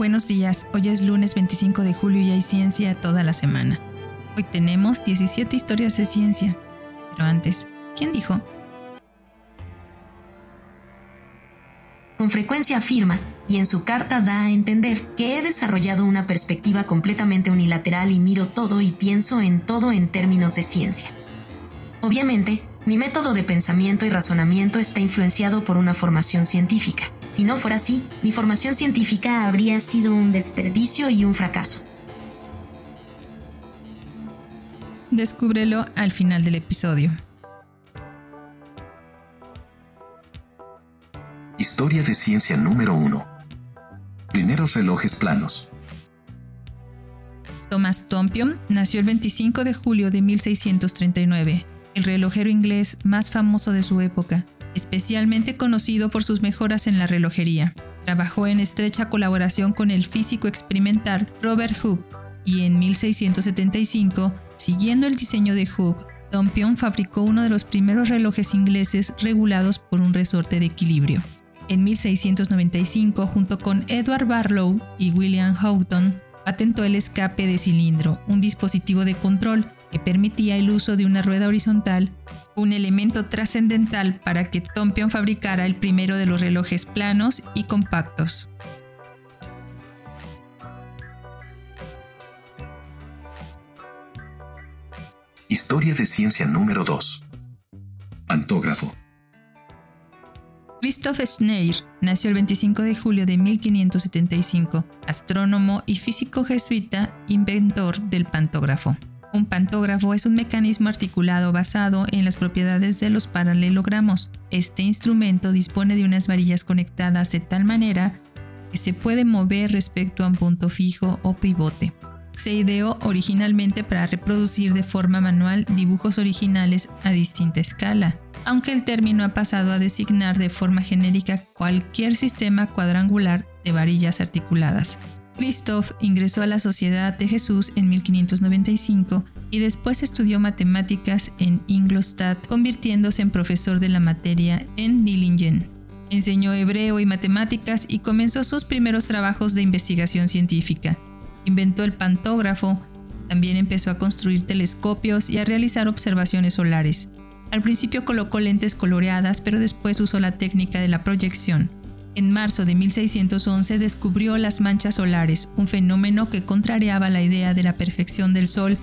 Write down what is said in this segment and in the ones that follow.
Buenos días, hoy es lunes 25 de julio y hay ciencia toda la semana. Hoy tenemos 17 historias de ciencia. Pero antes, ¿quién dijo? Con frecuencia afirma, y en su carta da a entender, que he desarrollado una perspectiva completamente unilateral y miro todo y pienso en todo en términos de ciencia. Obviamente, mi método de pensamiento y razonamiento está influenciado por una formación científica. Si no fuera así, mi formación científica habría sido un desperdicio y un fracaso. Descúbrelo al final del episodio. Historia de ciencia número 1. Primeros relojes planos. Thomas Tompion nació el 25 de julio de 1639 el relojero inglés más famoso de su época, especialmente conocido por sus mejoras en la relojería. Trabajó en estrecha colaboración con el físico experimental Robert Hooke y en 1675, siguiendo el diseño de Hooke, Tompion fabricó uno de los primeros relojes ingleses regulados por un resorte de equilibrio. En 1695, junto con Edward Barlow y William Houghton, patentó el escape de cilindro, un dispositivo de control que permitía el uso de una rueda horizontal, un elemento trascendental para que Tompion fabricara el primero de los relojes planos y compactos. Historia de ciencia número 2. Pantógrafo. Christoph Schneider nació el 25 de julio de 1575, astrónomo y físico jesuita, inventor del pantógrafo. Un pantógrafo es un mecanismo articulado basado en las propiedades de los paralelogramos. Este instrumento dispone de unas varillas conectadas de tal manera que se puede mover respecto a un punto fijo o pivote. Se ideó originalmente para reproducir de forma manual dibujos originales a distinta escala, aunque el término ha pasado a designar de forma genérica cualquier sistema cuadrangular de varillas articuladas. Christoph ingresó a la Sociedad de Jesús en 1595 y después estudió matemáticas en Ingolstadt, convirtiéndose en profesor de la materia en Dillingen. Enseñó hebreo y matemáticas y comenzó sus primeros trabajos de investigación científica. Inventó el pantógrafo, también empezó a construir telescopios y a realizar observaciones solares. Al principio colocó lentes coloreadas, pero después usó la técnica de la proyección. En marzo de 1611 descubrió las manchas solares, un fenómeno que contrariaba la idea de la perfección del Sol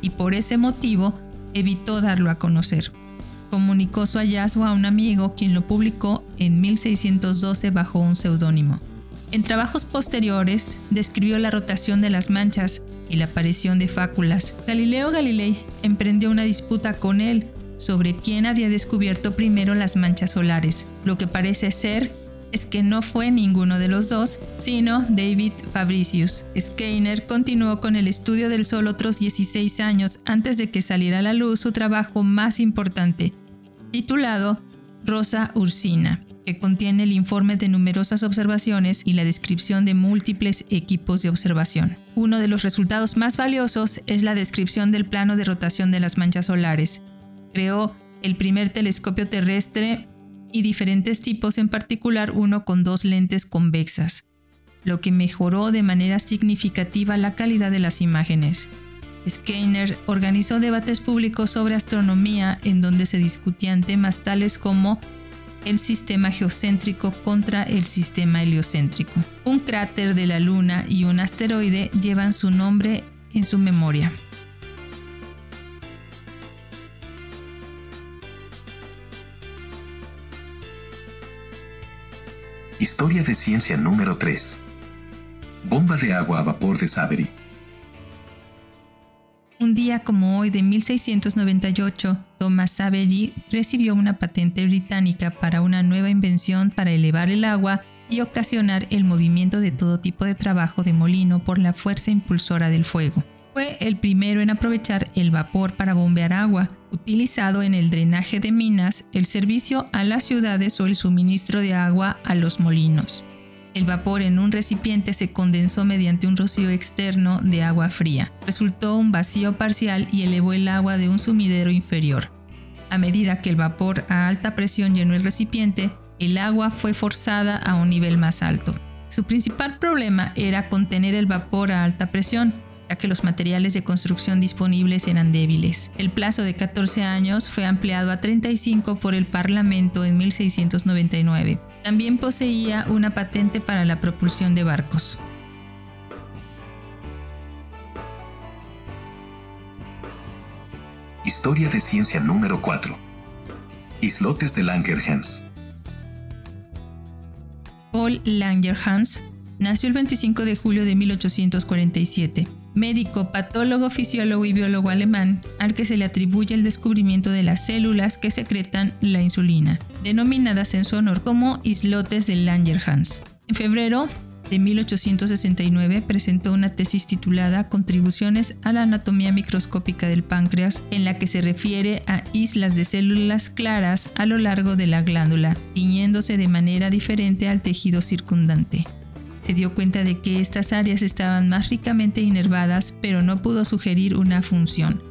y por ese motivo evitó darlo a conocer. Comunicó su hallazgo a un amigo quien lo publicó en 1612 bajo un seudónimo. En trabajos posteriores describió la rotación de las manchas y la aparición de fáculas. Galileo Galilei emprendió una disputa con él sobre quién había descubierto primero las manchas solares, lo que parece ser es que no fue ninguno de los dos, sino David Fabricius. Skeiner continuó con el estudio del Sol otros 16 años antes de que saliera a la luz su trabajo más importante, titulado Rosa Ursina, que contiene el informe de numerosas observaciones y la descripción de múltiples equipos de observación. Uno de los resultados más valiosos es la descripción del plano de rotación de las manchas solares. Creó el primer telescopio terrestre y diferentes tipos, en particular uno con dos lentes convexas, lo que mejoró de manera significativa la calidad de las imágenes. Skeiner organizó debates públicos sobre astronomía en donde se discutían temas tales como el sistema geocéntrico contra el sistema heliocéntrico. Un cráter de la Luna y un asteroide llevan su nombre en su memoria. Historia de ciencia número 3. Bomba de agua a vapor de Savery. Un día como hoy de 1698, Thomas Savery recibió una patente británica para una nueva invención para elevar el agua y ocasionar el movimiento de todo tipo de trabajo de molino por la fuerza impulsora del fuego. Fue el primero en aprovechar el vapor para bombear agua, utilizado en el drenaje de minas, el servicio a las ciudades o el suministro de agua a los molinos. El vapor en un recipiente se condensó mediante un rocío externo de agua fría. Resultó un vacío parcial y elevó el agua de un sumidero inferior. A medida que el vapor a alta presión llenó el recipiente, el agua fue forzada a un nivel más alto. Su principal problema era contener el vapor a alta presión, ya que los materiales de construcción disponibles eran débiles. El plazo de 14 años fue ampliado a 35 por el Parlamento en 1699. También poseía una patente para la propulsión de barcos. Historia de ciencia número 4. Islotes de Langerhans. Paul Langerhans nació el 25 de julio de 1847 médico, patólogo, fisiólogo y biólogo alemán, al que se le atribuye el descubrimiento de las células que secretan la insulina, denominadas en su honor como islotes de Langerhans. En febrero de 1869 presentó una tesis titulada Contribuciones a la anatomía microscópica del páncreas, en la que se refiere a islas de células claras a lo largo de la glándula, tiñéndose de manera diferente al tejido circundante. Se dio cuenta de que estas áreas estaban más ricamente inervadas, pero no pudo sugerir una función,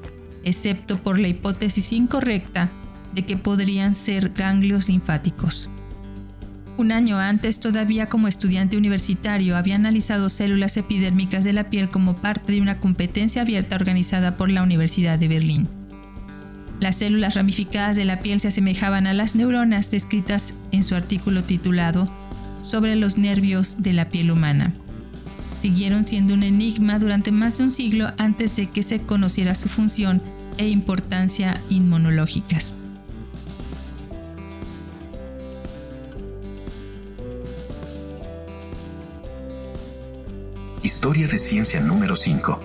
excepto por la hipótesis incorrecta de que podrían ser ganglios linfáticos. Un año antes, todavía como estudiante universitario, había analizado células epidérmicas de la piel como parte de una competencia abierta organizada por la Universidad de Berlín. Las células ramificadas de la piel se asemejaban a las neuronas descritas en su artículo titulado sobre los nervios de la piel humana. Siguieron siendo un enigma durante más de un siglo antes de que se conociera su función e importancia inmunológicas. Historia de ciencia número 5.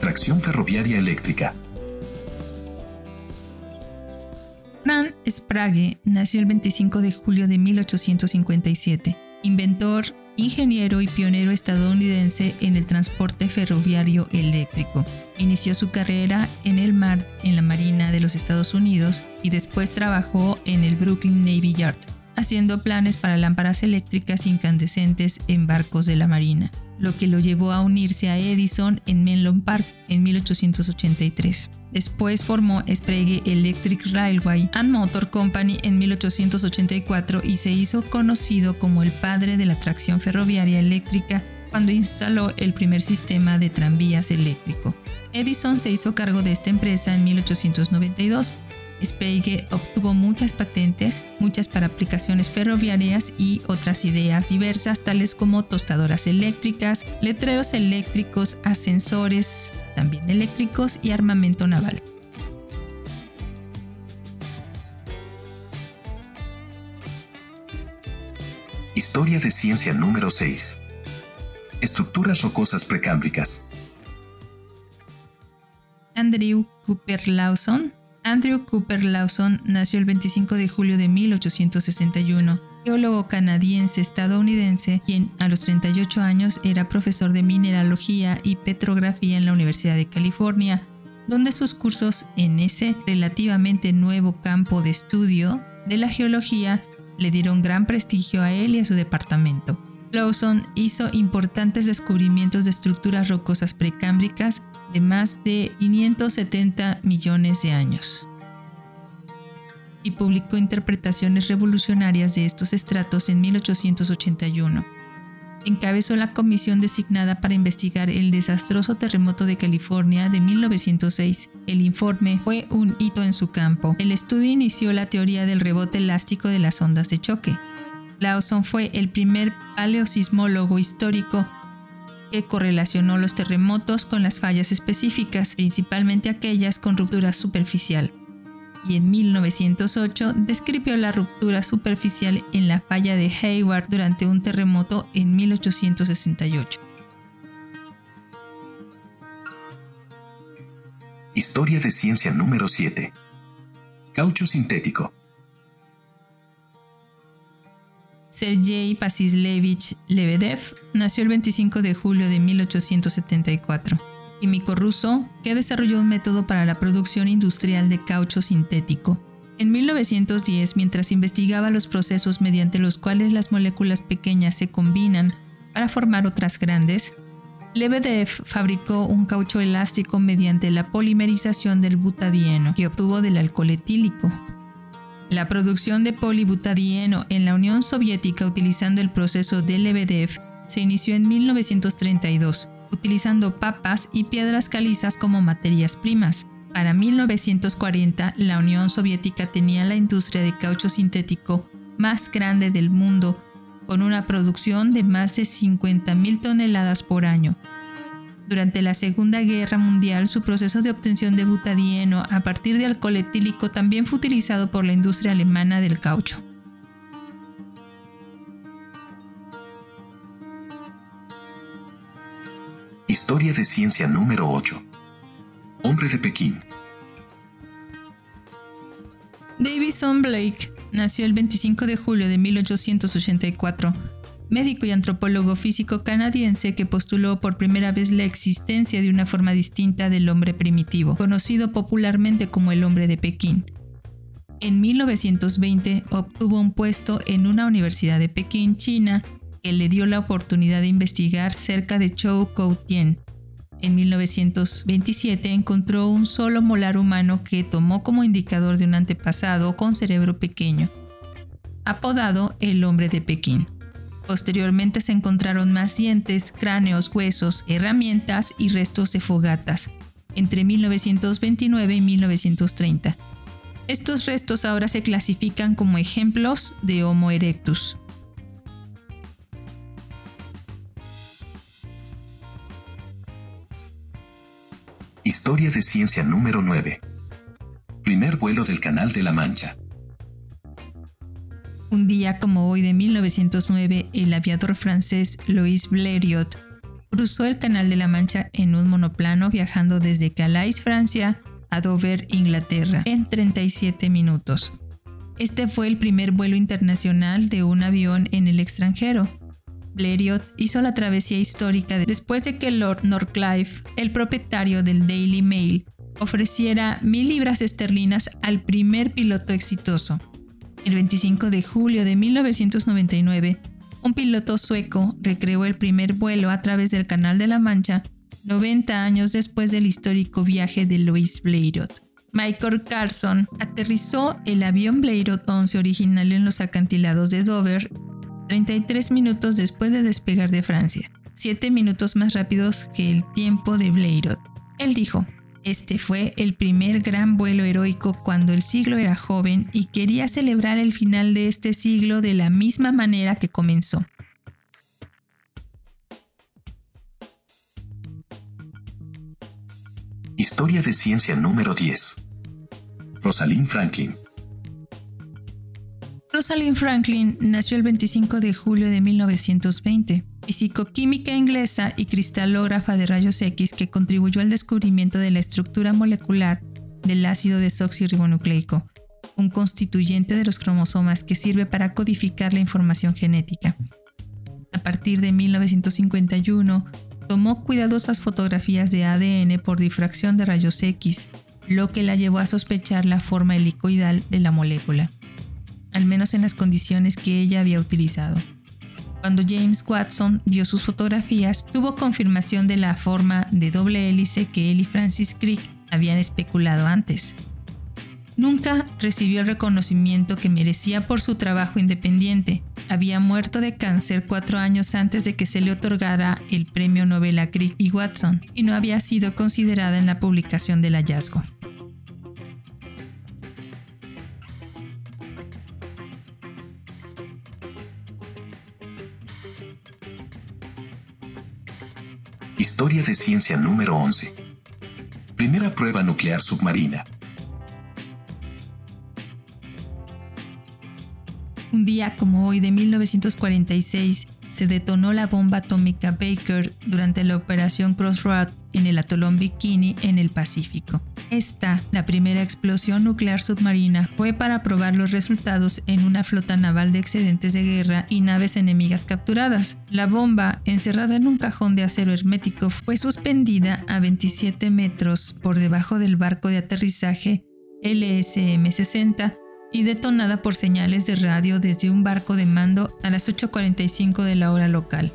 Tracción ferroviaria eléctrica. Sprague nació el 25 de julio de 1857, inventor, ingeniero y pionero estadounidense en el transporte ferroviario eléctrico. Inició su carrera en el mar en la Marina de los Estados Unidos y después trabajó en el Brooklyn Navy Yard, haciendo planes para lámparas eléctricas incandescentes en barcos de la Marina lo que lo llevó a unirse a Edison en Menlo Park en 1883. Después formó Sprague Electric Railway and Motor Company en 1884 y se hizo conocido como el padre de la tracción ferroviaria eléctrica cuando instaló el primer sistema de tranvías eléctrico. Edison se hizo cargo de esta empresa en 1892 Sprague obtuvo muchas patentes, muchas para aplicaciones ferroviarias y otras ideas diversas tales como tostadoras eléctricas, letreros eléctricos, ascensores también eléctricos y armamento naval. Historia de ciencia número 6. Estructuras rocosas precámbricas. Andrew Cooper Lawson Andrew Cooper Lawson nació el 25 de julio de 1861, geólogo canadiense estadounidense, quien a los 38 años era profesor de mineralogía y petrografía en la Universidad de California, donde sus cursos en ese relativamente nuevo campo de estudio de la geología le dieron gran prestigio a él y a su departamento. Lawson hizo importantes descubrimientos de estructuras rocosas precámbricas de más de 570 millones de años y publicó interpretaciones revolucionarias de estos estratos en 1881. Encabezó la comisión designada para investigar el desastroso terremoto de California de 1906. El informe fue un hito en su campo. El estudio inició la teoría del rebote elástico de las ondas de choque. Lawson fue el primer paleosismólogo histórico que correlacionó los terremotos con las fallas específicas, principalmente aquellas con ruptura superficial. Y en 1908 describió la ruptura superficial en la falla de Hayward durante un terremoto en 1868. Historia de ciencia número 7. Caucho sintético. Sergei Pasislevich Lebedev nació el 25 de julio de 1874, químico ruso que desarrolló un método para la producción industrial de caucho sintético. En 1910, mientras investigaba los procesos mediante los cuales las moléculas pequeñas se combinan para formar otras grandes, Lebedev fabricó un caucho elástico mediante la polimerización del butadieno que obtuvo del alcohol etílico, La producción de polibutadieno en la Unión Soviética utilizando el proceso de Lebedev se inició en 1932, utilizando papas y piedras calizas como materias primas. Para 1940, la Unión Soviética tenía la industria de caucho sintético más grande del mundo, con una producción de más de 50.000 toneladas por año. Durante la Segunda Guerra Mundial, su proceso de obtención de butadieno a partir de alcohol etílico también fue utilizado por la industria alemana del caucho. Historia de ciencia número 8. Hombre de Pekín. Davison Blake nació el 25 de julio de 1884, médico y antropólogo físico canadiense que postuló por primera vez la existencia de una forma distinta del hombre primitivo, conocido popularmente como el hombre de Pekín. En 1920 obtuvo un puesto en una universidad de Pekín, China, que le dio la oportunidad de investigar cerca de Chou Tien. En 1927 encontró un solo molar humano que tomó como indicador de un antepasado con cerebro pequeño, apodado el hombre de Pekín. Posteriormente se encontraron más dientes, cráneos, huesos, herramientas y restos de fogatas, entre 1929 y 1930. Estos restos ahora se clasifican como ejemplos de Homo erectus. Historia de ciencia número 9. Primer vuelo del Canal de la Mancha. Un día como hoy de 1909, el aviador francés Louis Blériot cruzó el Canal de la Mancha en un monoplano viajando desde Calais, Francia, a Dover, Inglaterra, en 37 minutos. Este fue el primer vuelo internacional de un avión en el extranjero. Blériot hizo la travesía histórica después de que Lord Northcliffe, el propietario del Daily Mail, ofreciera mil libras esterlinas al primer piloto exitoso. El 25 de julio de 1999, un piloto sueco recreó el primer vuelo a través del Canal de la Mancha 90 años después del histórico viaje de Louis Blériot. Michael Carson aterrizó el avión Blériot 11 original en los acantilados de Dover 33 minutos después de despegar de Francia, 7 minutos más rápidos que el tiempo de Blériot. Él dijo, este fue el primer gran vuelo heroico cuando el siglo era joven y quería celebrar el final de este siglo de la misma manera que comenzó. Historia de ciencia número 10. Rosalind Franklin. Rosalind Franklin nació el 25 de julio de 1920, físico-química inglesa y cristalógrafa de rayos X que contribuyó al descubrimiento de la estructura molecular del ácido desoxirribonucleico, un constituyente de los cromosomas que sirve para codificar la información genética. A partir de 1951, tomó cuidadosas fotografías de ADN por difracción de rayos X, lo que la llevó a sospechar la forma helicoidal de la molécula al menos en las condiciones que ella había utilizado. Cuando James Watson vio sus fotografías, tuvo confirmación de la forma de doble hélice que él y Francis Crick habían especulado antes. Nunca recibió el reconocimiento que merecía por su trabajo independiente. Había muerto de cáncer cuatro años antes de que se le otorgara el premio Nobel a Crick y Watson, y no había sido considerada en la publicación del hallazgo. Historia de ciencia número 11. Primera prueba nuclear submarina. Un día como hoy de 1946 se detonó la bomba atómica Baker durante la operación Crossroad en el atolón Bikini en el Pacífico. Esta, la primera explosión nuclear submarina, fue para probar los resultados en una flota naval de excedentes de guerra y naves enemigas capturadas. La bomba, encerrada en un cajón de acero hermético, fue suspendida a 27 metros por debajo del barco de aterrizaje LSM-60 y detonada por señales de radio desde un barco de mando a las 8.45 de la hora local.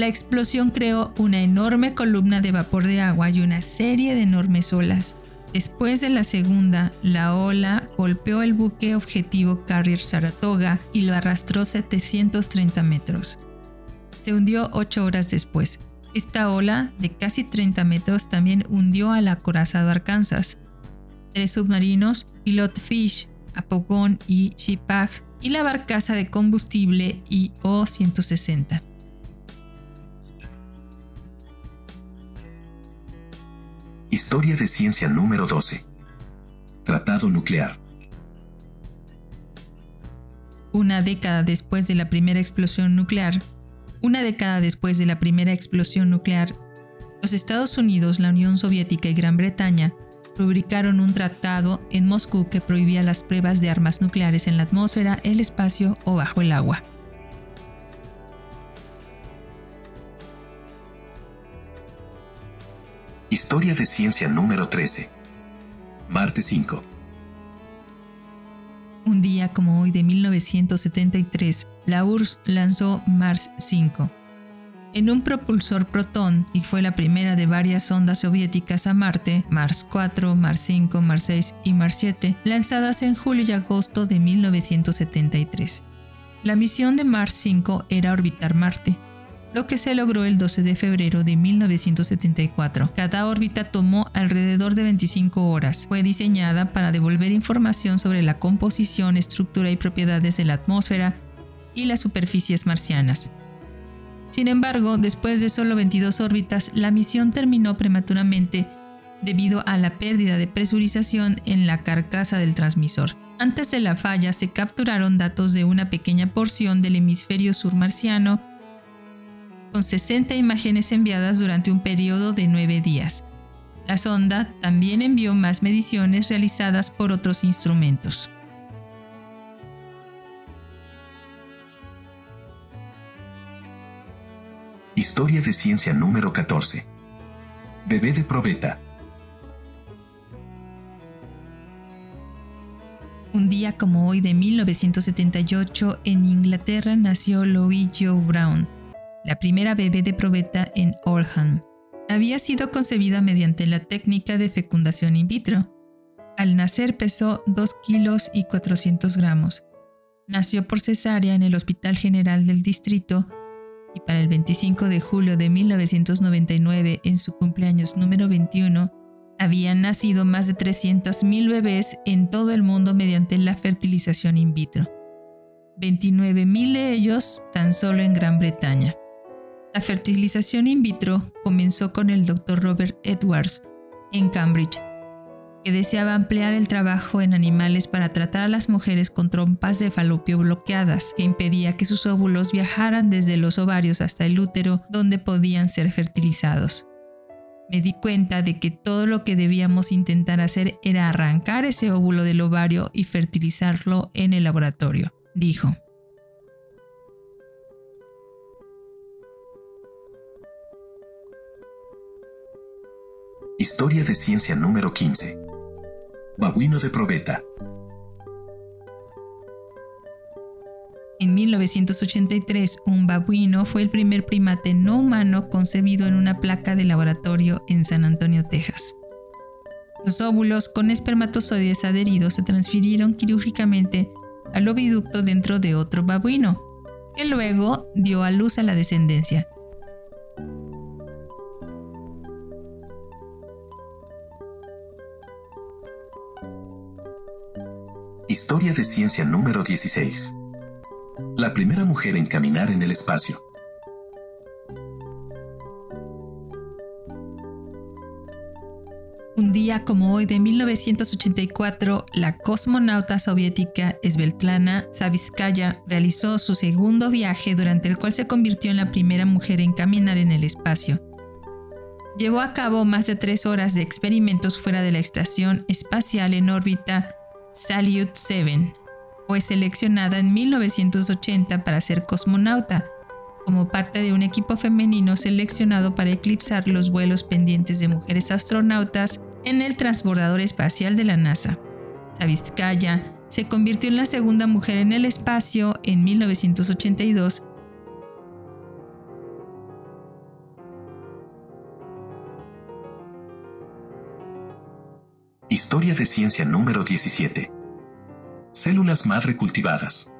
La explosión creó una enorme columna de vapor de agua y una serie de enormes olas. Después de la segunda, la ola golpeó el buque objetivo Carrier Saratoga y lo arrastró 730 metros. Se hundió ocho horas después. Esta ola, de casi 30 metros, también hundió al acorazado Arkansas. Tres submarinos, Pilot Fish, Apogon y Shipag, y la barcaza de combustible IO-160. Historia de ciencia número 12. Tratado nuclear. Una década después de la primera explosión nuclear, una década después de la primera explosión nuclear, los Estados Unidos, la Unión Soviética y Gran Bretaña rubricaron un tratado en Moscú que prohibía las pruebas de armas nucleares en la atmósfera, el espacio o bajo el agua. Historia de ciencia número 13. Marte 5. Un día como hoy de 1973, la URSS lanzó Mars 5 en un propulsor Proton y fue la primera de varias sondas soviéticas a Marte, Mars 4, Mars 5, Mars 6 y Mars 7, lanzadas en julio y agosto de 1973. La misión de Mars 5 era orbitar Marte, lo que se logró el 12 de febrero de 1974. Cada órbita tomó alrededor de 25 horas. Fue diseñada para devolver información sobre la composición, estructura y propiedades de la atmósfera y las superficies marcianas. Sin embargo, después de solo 22 órbitas, la misión terminó prematuramente debido a la pérdida de presurización en la carcasa del transmisor. Antes de la falla se capturaron datos de una pequeña porción del hemisferio sur marciano con 60 imágenes enviadas durante un periodo de 9 días. La sonda también envió más mediciones realizadas por otros instrumentos. Historia de ciencia número 14. Bebé de probeta. Un día como hoy de 1978 en Inglaterra nació Louise Joe Brown, la primera bebé de probeta en Oldham. Había sido concebida mediante la técnica de fecundación in vitro. Al nacer pesó 2 kilos y 400 gramos. Nació por cesárea en el Hospital General del Distrito y para el 25 de julio de 1999, en su cumpleaños número 21, habían nacido más de 300.000 bebés en todo el mundo mediante la fertilización in vitro. 29.000 de ellos tan solo en Gran Bretaña. La fertilización in vitro comenzó con el Dr. Robert Edwards en Cambridge, que deseaba ampliar el trabajo en animales para tratar a las mujeres con trompas de falopio bloqueadas, que impedía que sus óvulos viajaran desde los ovarios hasta el útero, donde podían ser fertilizados. Me di cuenta de que todo lo que debíamos intentar hacer era arrancar ese óvulo del ovario y fertilizarlo en el laboratorio, dijo. Historia de ciencia número 15. Babuino de probeta. En 1983, un babuino fue el primer primate no humano concebido en una placa de laboratorio en San Antonio, Texas. Los óvulos con espermatozoides adheridos se transfirieron quirúrgicamente al oviducto dentro de otro babuino, que luego dio a luz a la descendencia. Historia de ciencia número 16. La primera mujer en caminar en el espacio. Un día como hoy de 1984, la cosmonauta soviética Svetlana Savitskaya realizó su segundo viaje durante el cual se convirtió en la primera mujer en caminar en el espacio. Llevó a cabo más de tres horas de experimentos fuera de la estación espacial en órbita Salyut 7. Fue seleccionada en 1980 para ser cosmonauta, como parte de un equipo femenino seleccionado para eclipsar los vuelos pendientes de mujeres astronautas en el transbordador espacial de la NASA. Savitskaya se convirtió en la segunda mujer en el espacio en 1982 Historia de ciencia número 17. Células madre cultivadas.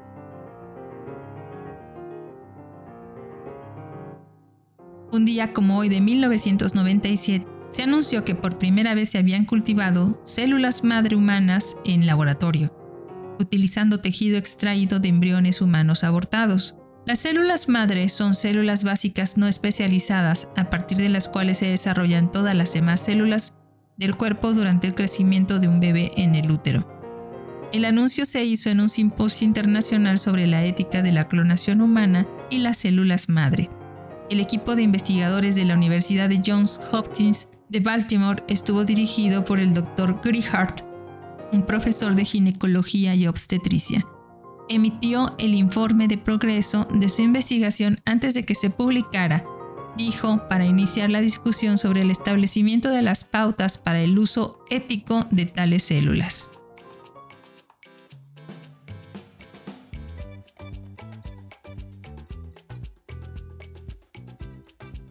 Un día como hoy de 1997, se anunció que por primera vez se habían cultivado células madre humanas en laboratorio, utilizando tejido extraído de embriones humanos abortados. Las células madre son células básicas no especializadas a partir de las cuales se desarrollan todas las demás células del cuerpo durante el crecimiento de un bebé en el útero. El anuncio se hizo en un simposio internacional sobre la ética de la clonación humana y las células madre. El equipo de investigadores de la Universidad de Johns Hopkins de Baltimore estuvo dirigido por el Dr. Gary Hart, un profesor de ginecología y obstetricia. Emitió el informe de progreso de su investigación antes de que se publicara. Dijo para iniciar la discusión sobre el establecimiento de las pautas para el uso ético de tales células.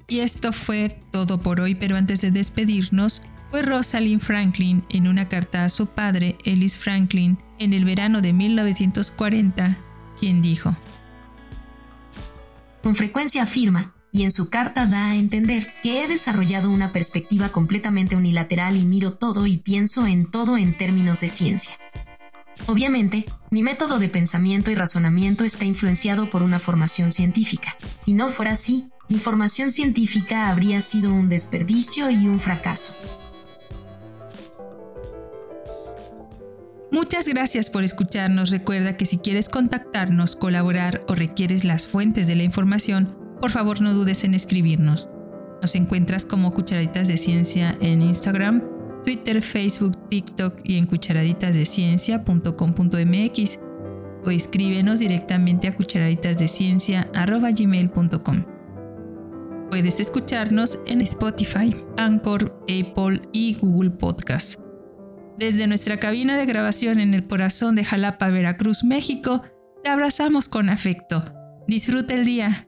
Y esto fue todo por hoy, pero antes de despedirnos, fue Rosalind Franklin en una carta a su padre, Ellis Franklin, en el verano de 1940, quien dijo, Con frecuencia afirma, y en su carta da a entender que he desarrollado una perspectiva completamente unilateral y miro todo y pienso en todo en términos de ciencia. Obviamente, mi método de pensamiento y razonamiento está influenciado por una formación científica. Si no fuera así, mi formación científica habría sido un desperdicio y un fracaso. Muchas gracias por escucharnos. Recuerda que si quieres contactarnos, colaborar o requieres las fuentes de la información, por favor no dudes en escribirnos. Nos encuentras como Cucharaditas de Ciencia en Instagram, Twitter, Facebook, TikTok y en cucharaditasdeciencia.com.mx o escríbenos directamente a cucharaditasdeciencia.gmail.com. Puedes escucharnos en Spotify, Anchor, Apple y Google Podcast. Desde nuestra cabina de grabación en el corazón de Jalapa, Veracruz, México, te abrazamos con afecto. Disfruta el día.